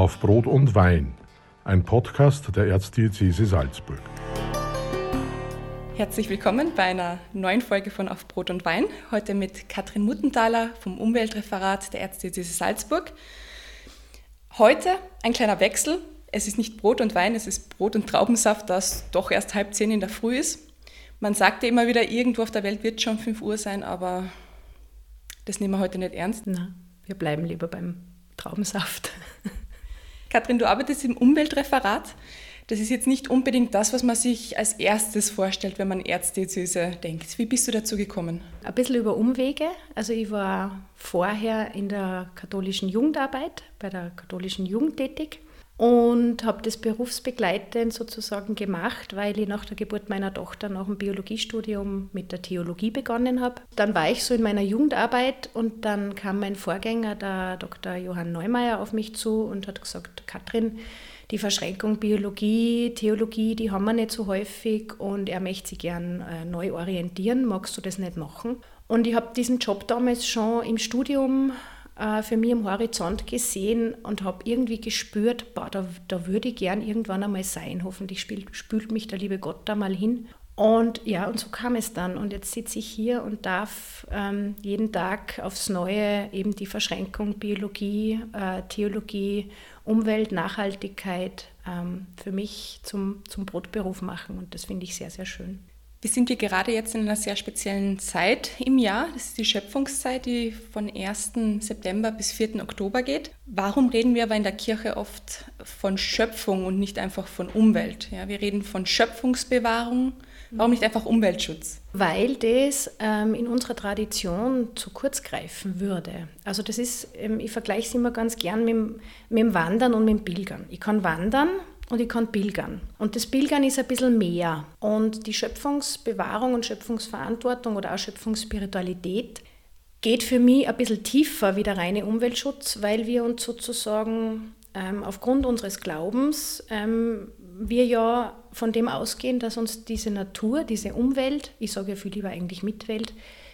Auf Brot und Wein, ein Podcast der Erzdiözese Salzburg. Herzlich willkommen bei einer neuen Folge von Auf Brot und Wein. Heute mit Katrin Muttenthaler vom Umweltreferat der Erzdiözese Salzburg. Heute ein kleiner Wechsel. Es ist nicht Brot und Wein, es ist Brot und Traubensaft, das doch erst halb zehn in der Früh ist. Man sagt ja immer wieder, irgendwo auf der Welt wird schon 5 Uhr sein, aber das nehmen wir heute nicht ernst. Na, wir bleiben lieber beim Traubensaft. Kathrin, du arbeitest im Umweltreferat. Das ist jetzt nicht unbedingt das, was man sich als erstes vorstellt, wenn man Erzdiözese denkt. Wie bist du dazu gekommen? Ein bisschen über Umwege. Also ich war vorher in der katholischen Jugendarbeit, bei der katholischen Jugend tätig und habe das berufsbegleitend sozusagen gemacht, weil ich nach der Geburt meiner Tochter nach dem Biologiestudium mit der Theologie begonnen habe. Dann war ich so in meiner Jugendarbeit und dann kam mein Vorgänger, der Dr. Johann Neumeier, auf mich zu und hat gesagt, Katrin, die Verschränkung Biologie, Theologie, die haben wir nicht so häufig und er möchte sich gern äh, neu orientieren. Magst du das nicht machen? Und ich habe diesen Job damals schon im Studium äh, für mich am Horizont gesehen und habe irgendwie gespürt, boah, da, da würde ich gern irgendwann einmal sein. Hoffentlich spült, spült mich der liebe Gott da mal hin. Und ja, und so kam es dann. Und jetzt sitze ich hier und darf ähm, jeden Tag aufs Neue eben die Verschränkung Biologie, äh, Theologie, Umwelt, Nachhaltigkeit ähm, für mich zum, zum Brotberuf machen. Und das finde ich sehr, sehr schön. Wir sind hier gerade jetzt in einer sehr speziellen Zeit im Jahr. Das ist die Schöpfungszeit, die von 1. September bis 4. Oktober geht. Warum reden wir aber in der Kirche oft von Schöpfung und nicht einfach von Umwelt? Ja, wir reden von Schöpfungsbewahrung. Warum nicht einfach Umweltschutz? Weil das ähm, in unserer Tradition zu kurz greifen würde. Also das ist, ähm, ich vergleiche es immer ganz gern mit, mit dem Wandern und mit dem Pilgern. Ich kann wandern und ich kann pilgern. Und das Pilgern ist ein bisschen mehr. Und die Schöpfungsbewahrung und Schöpfungsverantwortung oder auch Schöpfungsspiritualität geht für mich ein bisschen tiefer wie der reine Umweltschutz, weil wir uns sozusagen ähm, aufgrund unseres Glaubens ähm, wir ja von dem ausgehen, dass uns diese Natur, diese Umwelt, ich sage ja viel lieber eigentlich Mitwelt,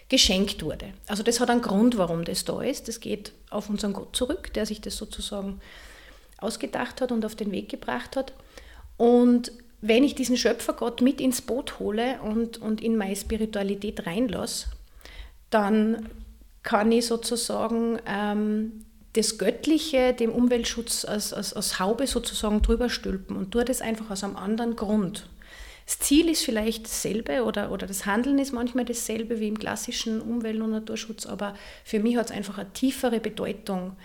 geschenkt wurde. Also das hat einen Grund, warum das da ist. Das geht auf unseren Gott zurück, der sich das sozusagen ausgedacht hat und auf den Weg gebracht hat. Und wenn ich diesen Schöpfergott mit ins Boot hole und, und in meine Spiritualität reinlasse, dann kann ich sozusagen ähm, das Göttliche dem Umweltschutz als, als, als Haube sozusagen drüber stülpen und tue das einfach aus einem anderen Grund. Das Ziel ist vielleicht dasselbe oder, oder das Handeln ist manchmal dasselbe wie im klassischen Umwelt- und Naturschutz, aber für mich hat es einfach eine tiefere Bedeutung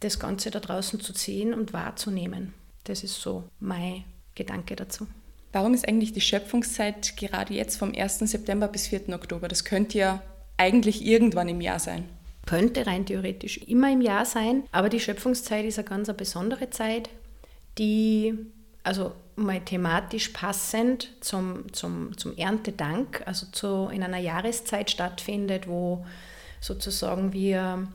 das Ganze da draußen zu sehen und wahrzunehmen. Das ist so mein Gedanke dazu. Warum ist eigentlich die Schöpfungszeit gerade jetzt vom 1. September bis 4. Oktober? Das könnte ja eigentlich irgendwann im Jahr sein. Könnte rein theoretisch immer im Jahr sein, aber die Schöpfungszeit ist eine ganz besondere Zeit, die also mal thematisch passend zum, zum, zum Erntedank, also zu, in einer Jahreszeit stattfindet, wo sozusagen wir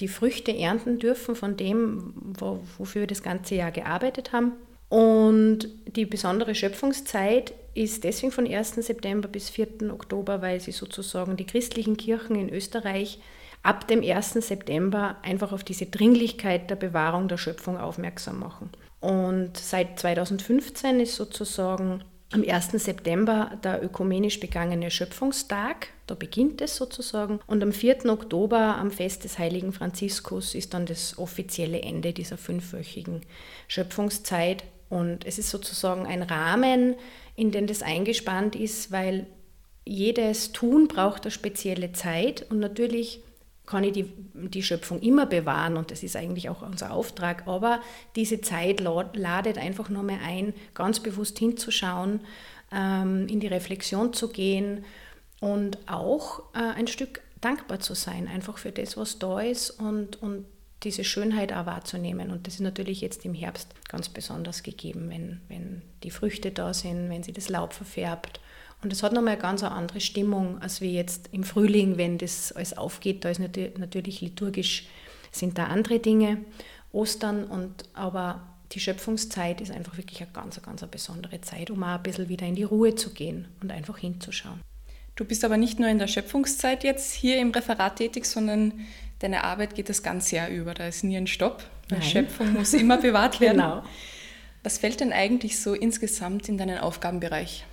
die Früchte ernten dürfen von dem, wo, wofür wir das ganze Jahr gearbeitet haben. Und die besondere Schöpfungszeit ist deswegen von 1. September bis 4. Oktober, weil sie sozusagen die christlichen Kirchen in Österreich ab dem 1. September einfach auf diese Dringlichkeit der Bewahrung der Schöpfung aufmerksam machen. Und seit 2015 ist sozusagen am 1. September der ökumenisch begangene Schöpfungstag, da beginnt es sozusagen. Und am 4. Oktober, am Fest des heiligen Franziskus, ist dann das offizielle Ende dieser fünfwöchigen Schöpfungszeit. Und es ist sozusagen ein Rahmen, in den das eingespannt ist, weil jedes Tun braucht eine spezielle Zeit und natürlich kann ich die, die Schöpfung immer bewahren und das ist eigentlich auch unser Auftrag. Aber diese Zeit ladet einfach nochmal ein, ganz bewusst hinzuschauen, ähm, in die Reflexion zu gehen und auch äh, ein Stück dankbar zu sein, einfach für das, was da ist und, und diese Schönheit auch wahrzunehmen. Und das ist natürlich jetzt im Herbst ganz besonders gegeben, wenn, wenn die Früchte da sind, wenn sie das Laub verfärbt und es hat nochmal eine ganz andere Stimmung, als wie jetzt im Frühling, wenn das alles aufgeht. Da ist natürlich liturgisch, sind da andere Dinge, Ostern, und, aber die Schöpfungszeit ist einfach wirklich eine ganz, ganz eine besondere Zeit, um auch ein bisschen wieder in die Ruhe zu gehen und einfach hinzuschauen. Du bist aber nicht nur in der Schöpfungszeit jetzt hier im Referat tätig, sondern deine Arbeit geht das ganze Jahr über. Da ist nie ein Stopp. Die Schöpfung muss immer bewahrt werden. genau. Was fällt denn eigentlich so insgesamt in deinen Aufgabenbereich?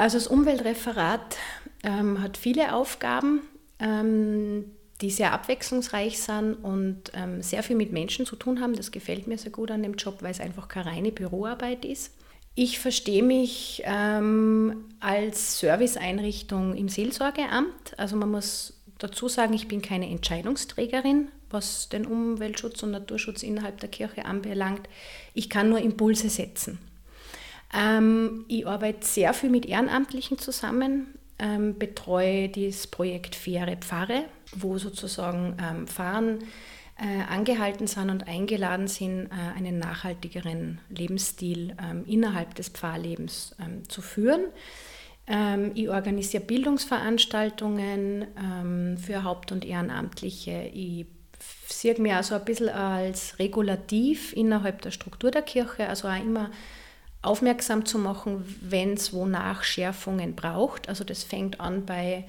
Also das Umweltreferat ähm, hat viele Aufgaben, ähm, die sehr abwechslungsreich sind und ähm, sehr viel mit Menschen zu tun haben. Das gefällt mir sehr gut an dem Job, weil es einfach keine reine Büroarbeit ist. Ich verstehe mich ähm, als Serviceeinrichtung im Seelsorgeamt. Also man muss dazu sagen, ich bin keine Entscheidungsträgerin, was den Umweltschutz und Naturschutz innerhalb der Kirche anbelangt. Ich kann nur Impulse setzen. Ähm, ich arbeite sehr viel mit Ehrenamtlichen zusammen, ähm, betreue das Projekt Faire Pfarre, wo sozusagen ähm, Pfarren äh, angehalten sind und eingeladen sind, äh, einen nachhaltigeren Lebensstil ähm, innerhalb des Pfarrlebens ähm, zu führen. Ähm, ich organisiere Bildungsveranstaltungen ähm, für Haupt- und Ehrenamtliche. Ich sehe mich also ein bisschen als regulativ innerhalb der Struktur der Kirche, also auch immer aufmerksam zu machen, wenn es wonach Schärfungen braucht. Also das fängt an bei,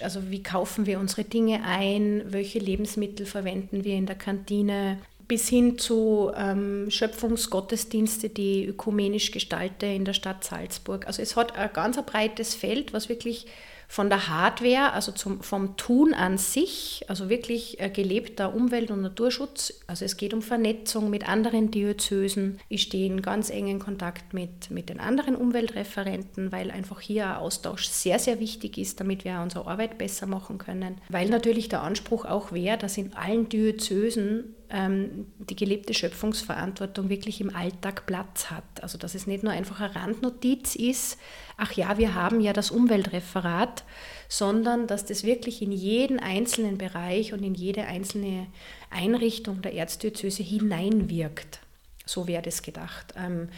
also wie kaufen wir unsere Dinge ein, welche Lebensmittel verwenden wir in der Kantine, bis hin zu ähm, Schöpfungsgottesdienste, die ökumenisch gestalte in der Stadt Salzburg. Also es hat ein ganz breites Feld, was wirklich von der Hardware, also zum, vom Tun an sich, also wirklich äh, gelebter Umwelt- und Naturschutz. Also es geht um Vernetzung mit anderen Diözesen. Ich stehe in ganz engen Kontakt mit, mit den anderen Umweltreferenten, weil einfach hier ein Austausch sehr, sehr wichtig ist, damit wir unsere Arbeit besser machen können. Weil natürlich der Anspruch auch wäre, dass in allen Diözesen ähm, die gelebte Schöpfungsverantwortung wirklich im Alltag Platz hat. Also dass es nicht nur einfach eine Randnotiz ist, ach ja, wir haben ja das Umweltreferat, sondern dass das wirklich in jeden einzelnen Bereich und in jede einzelne Einrichtung der Erzdiözese hineinwirkt. So wäre das gedacht. Ähm,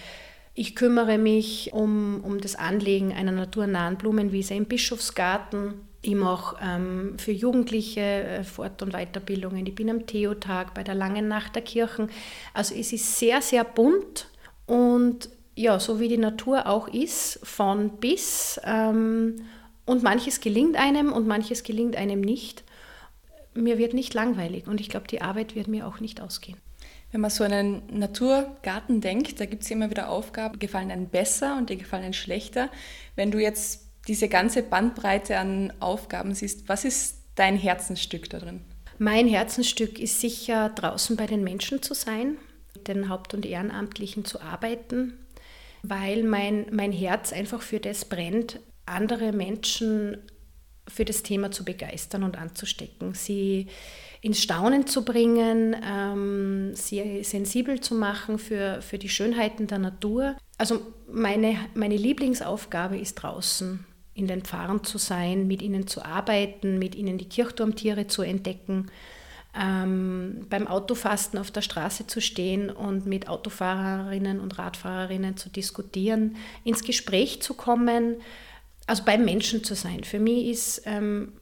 ich kümmere mich um, um das Anlegen einer naturnahen Blumenwiese im Bischofsgarten. Ich mache ähm, für Jugendliche äh, Fort- und Weiterbildungen. Ich bin am Theotag bei der Langen Nacht der Kirchen. Also es ist sehr, sehr bunt und ja, so wie die Natur auch ist, von bis. Ähm, und manches gelingt einem und manches gelingt einem nicht. Mir wird nicht langweilig und ich glaube, die Arbeit wird mir auch nicht ausgehen. Wenn man so einen Naturgarten denkt, da gibt es immer wieder Aufgaben, gefallen einem besser und die gefallen einem schlechter. Wenn du jetzt diese ganze Bandbreite an Aufgaben siehst, was ist dein Herzensstück da drin? Mein Herzensstück ist sicher draußen bei den Menschen zu sein, mit den Haupt- und Ehrenamtlichen zu arbeiten, weil mein, mein Herz einfach für das brennt, andere Menschen für das Thema zu begeistern und anzustecken, sie ins Staunen zu bringen, ähm, sie sensibel zu machen für, für die Schönheiten der Natur. Also meine, meine Lieblingsaufgabe ist draußen in den Pfarren zu sein, mit ihnen zu arbeiten, mit ihnen die Kirchturmtiere zu entdecken, ähm, beim Autofasten auf der Straße zu stehen und mit Autofahrerinnen und Radfahrerinnen zu diskutieren, ins Gespräch zu kommen, also beim Menschen zu sein. Für mich ist ähm,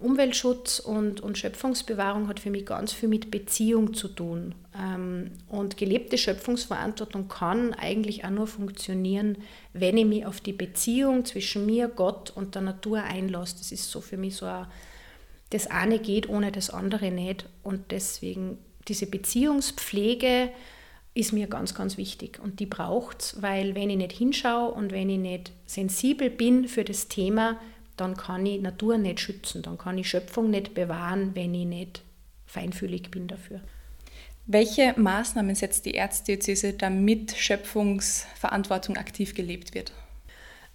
Umweltschutz und, und Schöpfungsbewahrung hat für mich ganz viel mit Beziehung zu tun. Ähm, und gelebte Schöpfungsverantwortung kann eigentlich auch nur funktionieren, wenn ich mich auf die Beziehung zwischen mir, Gott und der Natur einlasse. Das ist so für mich so ein, das eine geht ohne das andere nicht. Und deswegen diese Beziehungspflege ist mir ganz, ganz wichtig. Und die braucht es, weil wenn ich nicht hinschaue und wenn ich nicht sensibel bin für das Thema, dann kann ich Natur nicht schützen, dann kann ich Schöpfung nicht bewahren, wenn ich nicht feinfühlig bin dafür. Welche Maßnahmen setzt die Erzdiözese, damit Schöpfungsverantwortung aktiv gelebt wird?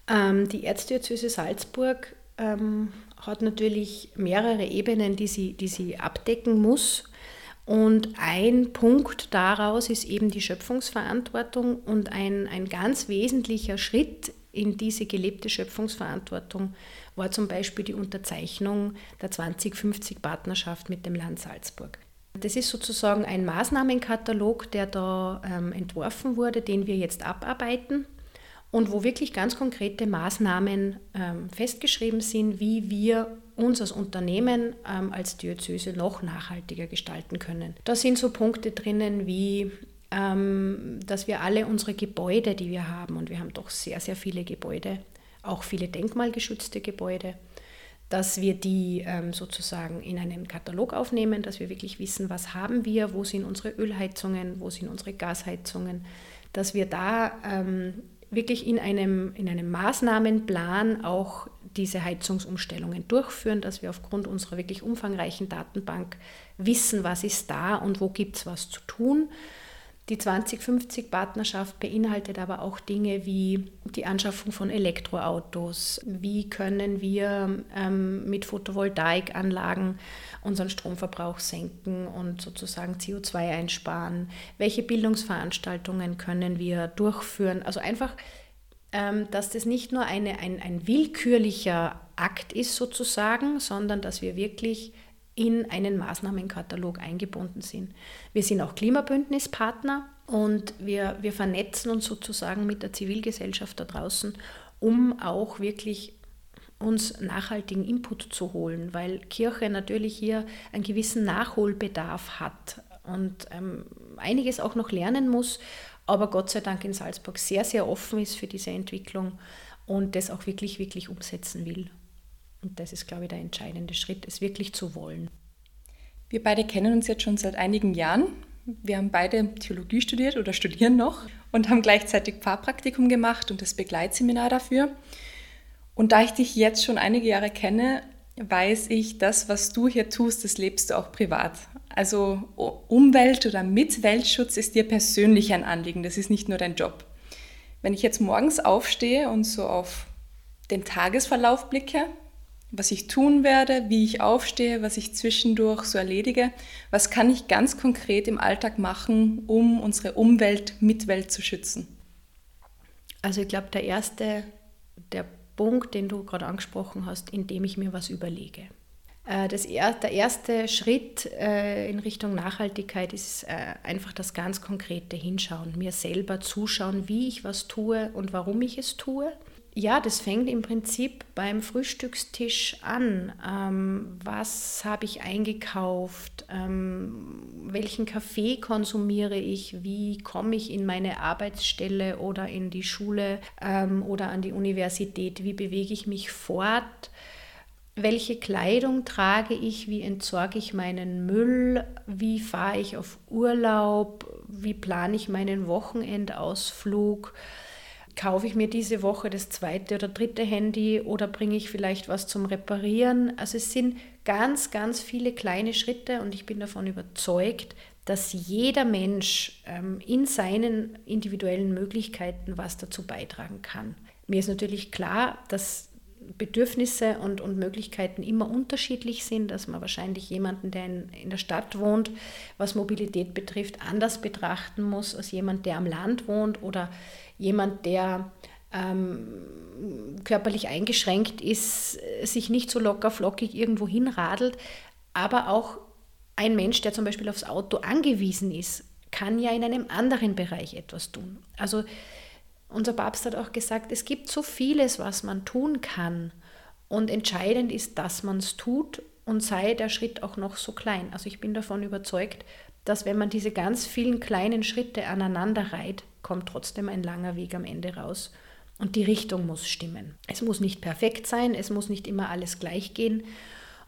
Ähm, die Erzdiözese Salzburg ähm, hat natürlich mehrere Ebenen, die sie, die sie abdecken muss. Und ein Punkt daraus ist eben die Schöpfungsverantwortung und ein, ein ganz wesentlicher Schritt in diese gelebte Schöpfungsverantwortung war zum Beispiel die Unterzeichnung der 2050-Partnerschaft mit dem Land Salzburg. Das ist sozusagen ein Maßnahmenkatalog, der da ähm, entworfen wurde, den wir jetzt abarbeiten und wo wirklich ganz konkrete Maßnahmen ähm, festgeschrieben sind, wie wir uns als Unternehmen ähm, als Diözese noch nachhaltiger gestalten können. Da sind so Punkte drinnen wie ähm, dass wir alle unsere Gebäude, die wir haben, und wir haben doch sehr, sehr viele Gebäude, auch viele denkmalgeschützte Gebäude, dass wir die ähm, sozusagen in einen Katalog aufnehmen, dass wir wirklich wissen, was haben wir, wo sind unsere Ölheizungen, wo sind unsere Gasheizungen, dass wir da ähm, wirklich in einem, in einem Maßnahmenplan auch diese Heizungsumstellungen durchführen, dass wir aufgrund unserer wirklich umfangreichen Datenbank wissen, was ist da und wo gibt es was zu tun. Die 2050-Partnerschaft beinhaltet aber auch Dinge wie die Anschaffung von Elektroautos. Wie können wir ähm, mit Photovoltaikanlagen unseren Stromverbrauch senken und sozusagen CO2 einsparen? Welche Bildungsveranstaltungen können wir durchführen? Also einfach, dass das nicht nur eine, ein, ein willkürlicher Akt ist sozusagen, sondern dass wir wirklich in einen Maßnahmenkatalog eingebunden sind. Wir sind auch Klimabündnispartner und wir, wir vernetzen uns sozusagen mit der Zivilgesellschaft da draußen, um auch wirklich uns nachhaltigen Input zu holen, weil Kirche natürlich hier einen gewissen Nachholbedarf hat und ähm, einiges auch noch lernen muss, aber Gott sei Dank in Salzburg sehr, sehr offen ist für diese Entwicklung und das auch wirklich, wirklich umsetzen will. Und das ist, glaube ich, der entscheidende Schritt, es wirklich zu wollen. Wir beide kennen uns jetzt schon seit einigen Jahren. Wir haben beide Theologie studiert oder studieren noch und haben gleichzeitig Pfarrpraktikum gemacht und das Begleitseminar dafür. Und da ich dich jetzt schon einige Jahre kenne, weiß ich, das, was du hier tust, das lebst du auch privat. Also Umwelt- oder Mitweltschutz ist dir persönlich ein Anliegen, das ist nicht nur dein Job. Wenn ich jetzt morgens aufstehe und so auf den Tagesverlauf blicke, was ich tun werde, wie ich aufstehe, was ich zwischendurch so erledige. Was kann ich ganz konkret im Alltag machen, um unsere Umwelt, Mitwelt zu schützen? Also ich glaube, der erste, der Punkt, den du gerade angesprochen hast, indem ich mir was überlege. Äh, das, der erste Schritt äh, in Richtung Nachhaltigkeit ist äh, einfach das ganz konkrete Hinschauen, mir selber zuschauen, wie ich was tue und warum ich es tue ja, das fängt im Prinzip beim Frühstückstisch an. Ähm, was habe ich eingekauft? Ähm, welchen Kaffee konsumiere ich? Wie komme ich in meine Arbeitsstelle oder in die Schule ähm, oder an die Universität? Wie bewege ich mich fort? Welche Kleidung trage ich? Wie entsorge ich meinen Müll? Wie fahre ich auf Urlaub? Wie plane ich meinen Wochenendausflug? Kaufe ich mir diese Woche das zweite oder dritte Handy oder bringe ich vielleicht was zum Reparieren. Also es sind ganz, ganz viele kleine Schritte und ich bin davon überzeugt, dass jeder Mensch ähm, in seinen individuellen Möglichkeiten was dazu beitragen kann. Mir ist natürlich klar, dass Bedürfnisse und, und Möglichkeiten immer unterschiedlich sind, dass man wahrscheinlich jemanden, der in, in der Stadt wohnt, was Mobilität betrifft, anders betrachten muss als jemand, der am Land wohnt oder jemand, der ähm, körperlich eingeschränkt ist, sich nicht so locker flockig irgendwo hinradelt, aber auch ein Mensch, der zum Beispiel aufs Auto angewiesen ist, kann ja in einem anderen Bereich etwas tun. Also unser Papst hat auch gesagt, es gibt so vieles, was man tun kann. Und entscheidend ist, dass man es tut und sei der Schritt auch noch so klein. Also ich bin davon überzeugt, dass wenn man diese ganz vielen kleinen Schritte aneinander reiht, kommt trotzdem ein langer Weg am Ende raus. Und die Richtung muss stimmen. Es muss nicht perfekt sein, es muss nicht immer alles gleich gehen.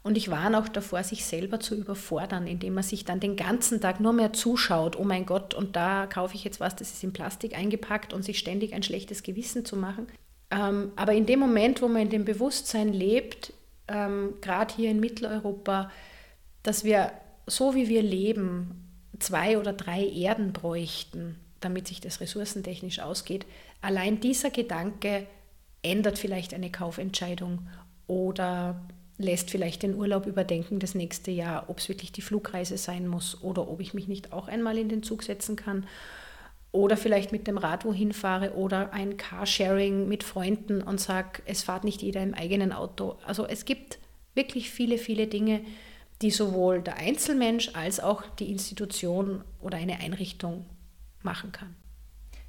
Und ich warne auch davor, sich selber zu überfordern, indem man sich dann den ganzen Tag nur mehr zuschaut, oh mein Gott, und da kaufe ich jetzt was, das ist in Plastik eingepackt und sich ständig ein schlechtes Gewissen zu machen. Ähm, aber in dem Moment, wo man in dem Bewusstsein lebt, ähm, gerade hier in Mitteleuropa, dass wir so wie wir leben, zwei oder drei Erden bräuchten, damit sich das ressourcentechnisch ausgeht. Allein dieser Gedanke ändert vielleicht eine Kaufentscheidung oder lässt vielleicht den Urlaub überdenken das nächste Jahr, ob es wirklich die Flugreise sein muss oder ob ich mich nicht auch einmal in den Zug setzen kann oder vielleicht mit dem Rad wohin fahre oder ein Carsharing mit Freunden und sage, es fährt nicht jeder im eigenen Auto. Also es gibt wirklich viele, viele Dinge, die sowohl der Einzelmensch als auch die Institution oder eine Einrichtung machen kann.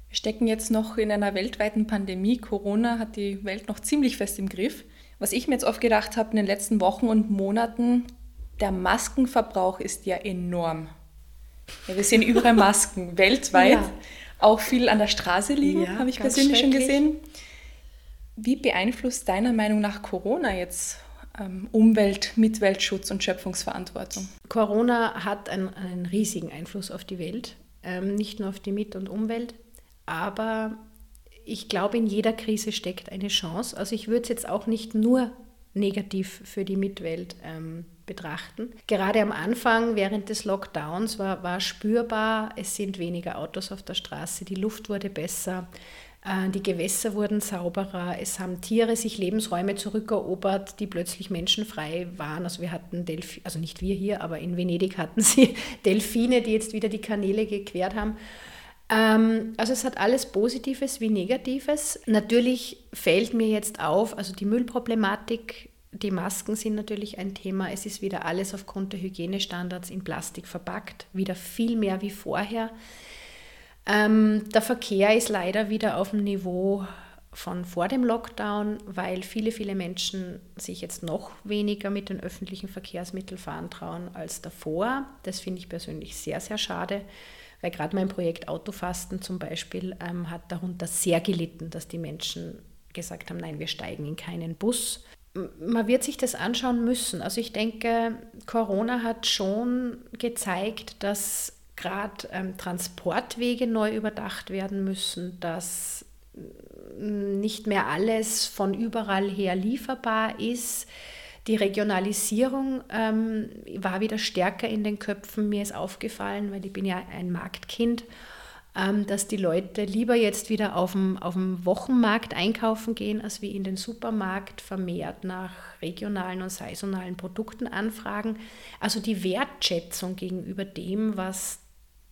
Wir stecken jetzt noch in einer weltweiten Pandemie. Corona hat die Welt noch ziemlich fest im Griff. Was ich mir jetzt oft gedacht habe in den letzten Wochen und Monaten, der Maskenverbrauch ist ja enorm. Ja, wir sehen überall Masken weltweit, ja. auch viel an der Straße liegen, ja, habe ich persönlich schon gesehen. Wie beeinflusst deiner Meinung nach Corona jetzt ähm, Umwelt, Mitweltschutz und Schöpfungsverantwortung? Corona hat einen, einen riesigen Einfluss auf die Welt, ähm, nicht nur auf die Mit- und Umwelt, aber ich glaube, in jeder Krise steckt eine Chance. Also ich würde es jetzt auch nicht nur negativ für die Mitwelt ähm, betrachten. Gerade am Anfang, während des Lockdowns, war, war spürbar, es sind weniger Autos auf der Straße, die Luft wurde besser, äh, die Gewässer wurden sauberer, es haben Tiere sich Lebensräume zurückerobert, die plötzlich menschenfrei waren. Also wir hatten Delfine, also nicht wir hier, aber in Venedig hatten sie Delfine, die jetzt wieder die Kanäle gequert haben. Ähm, also es hat alles Positives wie Negatives. Natürlich fällt mir jetzt auf, also die Müllproblematik, die Masken sind natürlich ein Thema. Es ist wieder alles aufgrund der Hygienestandards in Plastik verpackt, wieder viel mehr wie vorher. Ähm, der Verkehr ist leider wieder auf dem Niveau von vor dem Lockdown, weil viele, viele Menschen sich jetzt noch weniger mit den öffentlichen Verkehrsmitteln fahren trauen als davor. Das finde ich persönlich sehr, sehr schade, weil gerade mein Projekt Autofasten zum Beispiel ähm, hat darunter sehr gelitten, dass die Menschen gesagt haben, nein, wir steigen in keinen Bus. Man wird sich das anschauen müssen. Also ich denke, Corona hat schon gezeigt, dass gerade ähm, Transportwege neu überdacht werden müssen, dass nicht mehr alles von überall her lieferbar ist. Die Regionalisierung ähm, war wieder stärker in den Köpfen. Mir ist aufgefallen, weil ich bin ja ein Marktkind, ähm, dass die Leute lieber jetzt wieder auf dem, auf dem Wochenmarkt einkaufen gehen, als wie in den Supermarkt vermehrt nach regionalen und saisonalen Produkten anfragen. Also die Wertschätzung gegenüber dem, was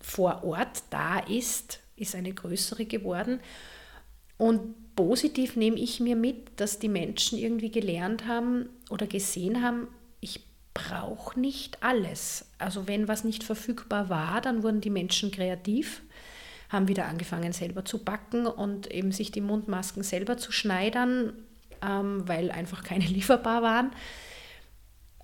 vor Ort da ist, ist eine größere geworden. Und positiv nehme ich mir mit, dass die Menschen irgendwie gelernt haben oder gesehen haben, ich brauche nicht alles. Also wenn was nicht verfügbar war, dann wurden die Menschen kreativ, haben wieder angefangen selber zu backen und eben sich die Mundmasken selber zu schneidern, ähm, weil einfach keine lieferbar waren.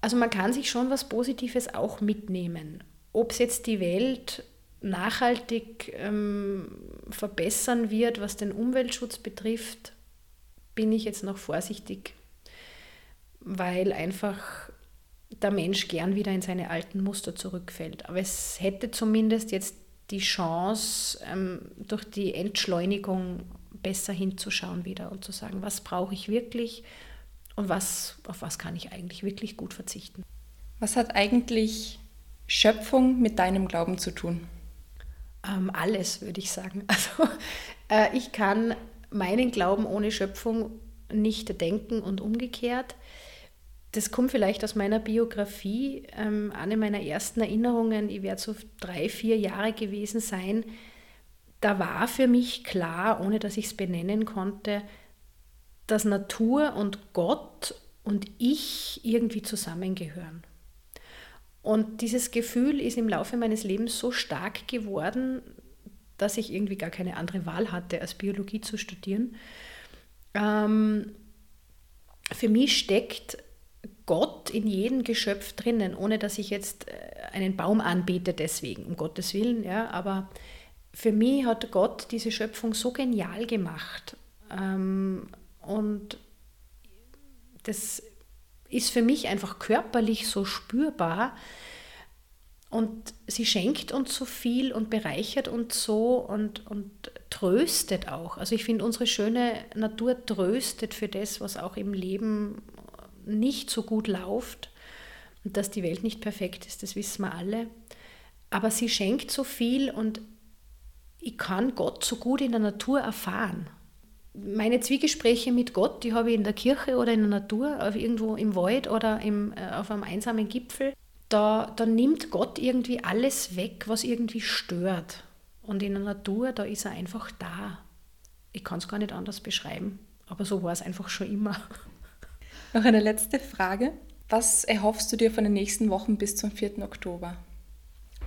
Also man kann sich schon was Positives auch mitnehmen. Ob es jetzt die Welt nachhaltig ähm, verbessern wird, was den Umweltschutz betrifft, bin ich jetzt noch vorsichtig, weil einfach der Mensch gern wieder in seine alten Muster zurückfällt. Aber es hätte zumindest jetzt die Chance, ähm, durch die Entschleunigung besser hinzuschauen wieder und zu sagen, was brauche ich wirklich und was, auf was kann ich eigentlich wirklich gut verzichten. Was hat eigentlich Schöpfung mit deinem Glauben zu tun? Ähm, alles, würde ich sagen. Also äh, ich kann meinen Glauben ohne Schöpfung nicht denken und umgekehrt. Das kommt vielleicht aus meiner Biografie. Ähm, eine meiner ersten Erinnerungen, ich werde so drei, vier Jahre gewesen sein, da war für mich klar, ohne dass ich es benennen konnte, dass Natur und Gott und ich irgendwie zusammengehören. Und dieses Gefühl ist im Laufe meines Lebens so stark geworden, dass ich irgendwie gar keine andere Wahl hatte, als Biologie zu studieren. Ähm, für mich steckt Gott in jedem Geschöpf drinnen, ohne dass ich jetzt äh, einen Baum anbete deswegen, um Gottes Willen. Ja, aber für mich hat Gott diese Schöpfung so genial gemacht. Ähm, und das ist für mich einfach körperlich so spürbar. Und sie schenkt uns so viel und bereichert uns so und, und tröstet auch. Also ich finde, unsere schöne Natur tröstet für das, was auch im Leben nicht so gut läuft. Und dass die Welt nicht perfekt ist, das wissen wir alle. Aber sie schenkt so viel und ich kann Gott so gut in der Natur erfahren meine Zwiegespräche mit Gott, die habe ich in der Kirche oder in der Natur, auf irgendwo im Wald oder im, äh, auf einem einsamen Gipfel. Da, da nimmt Gott irgendwie alles weg, was irgendwie stört. Und in der Natur, da ist er einfach da. Ich kann es gar nicht anders beschreiben, aber so war es einfach schon immer. Noch eine letzte Frage. Was erhoffst du dir von den nächsten Wochen bis zum 4. Oktober?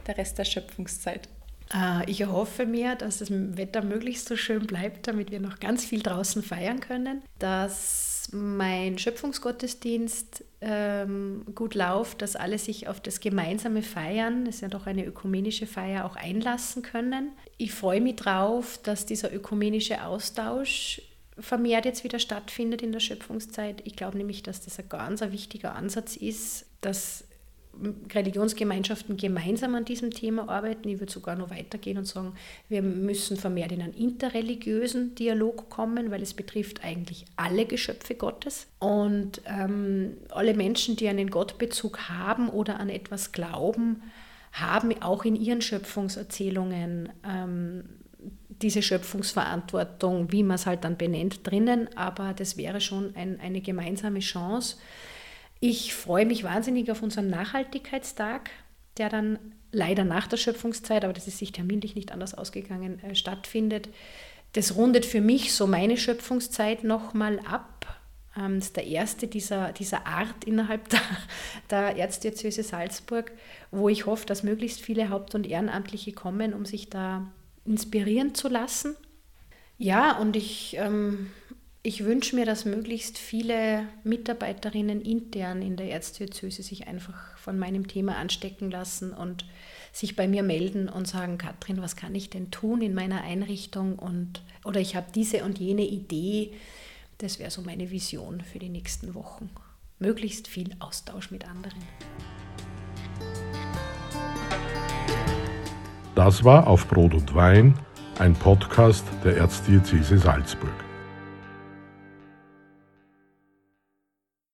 Der Rest der Schöpfungszeit. Äh, ich erhoffe mir, dass das Wetter möglichst so schön bleibt, damit wir noch ganz viel draußen feiern können, dass mein Schöpfungsgottesdienst ähm, gut läuft, dass alle sich auf das gemeinsame Feiern, das ist ja doch eine ökumenische Feier, auch einlassen können. Ich freue mich darauf, dass dieser ökumenische Austausch vermehrt jetzt wieder stattfindet in der Schöpfungszeit. Ich glaube nämlich, dass das ein ganz ein wichtiger Ansatz ist, dass Religionsgemeinschaften gemeinsam an diesem Thema arbeiten. Ich würde sogar noch weitergehen und sagen, wir müssen vermehrt in einen interreligiösen Dialog kommen, weil es betrifft eigentlich alle Geschöpfe Gottes. Und ähm, alle Menschen, die einen Gottbezug haben oder an etwas glauben, haben auch in ihren Schöpfungserzählungen ähm, diese Schöpfungsverantwortung, wie man es halt dann benennt, drinnen, aber das wäre schon ein, eine gemeinsame Chance. Ich freue mich wahnsinnig auf unseren Nachhaltigkeitstag, der dann leider nach der Schöpfungszeit, aber das ist sich terminlich nicht anders ausgegangen, äh, stattfindet. Das rundet für mich so meine Schöpfungszeit nochmal ab. Ähm, das ist der erste dieser, dieser Art innerhalb der, der Erzdiözese Salzburg, wo ich hoffe, dass möglichst viele Haupt- und Ehrenamtliche kommen, um sich da inspirieren zu lassen. Ja, und ich, ähm, ich wünsche mir, dass möglichst viele Mitarbeiterinnen intern in der Erzdiözese sich einfach von meinem Thema anstecken lassen und sich bei mir melden und sagen, Katrin, was kann ich denn tun in meiner Einrichtung? Und, oder ich habe diese und jene Idee. Das wäre so meine Vision für die nächsten Wochen. Möglichst viel Austausch mit anderen. Das war auf Brot und Wein, ein Podcast der Erzdiözese Salzburg.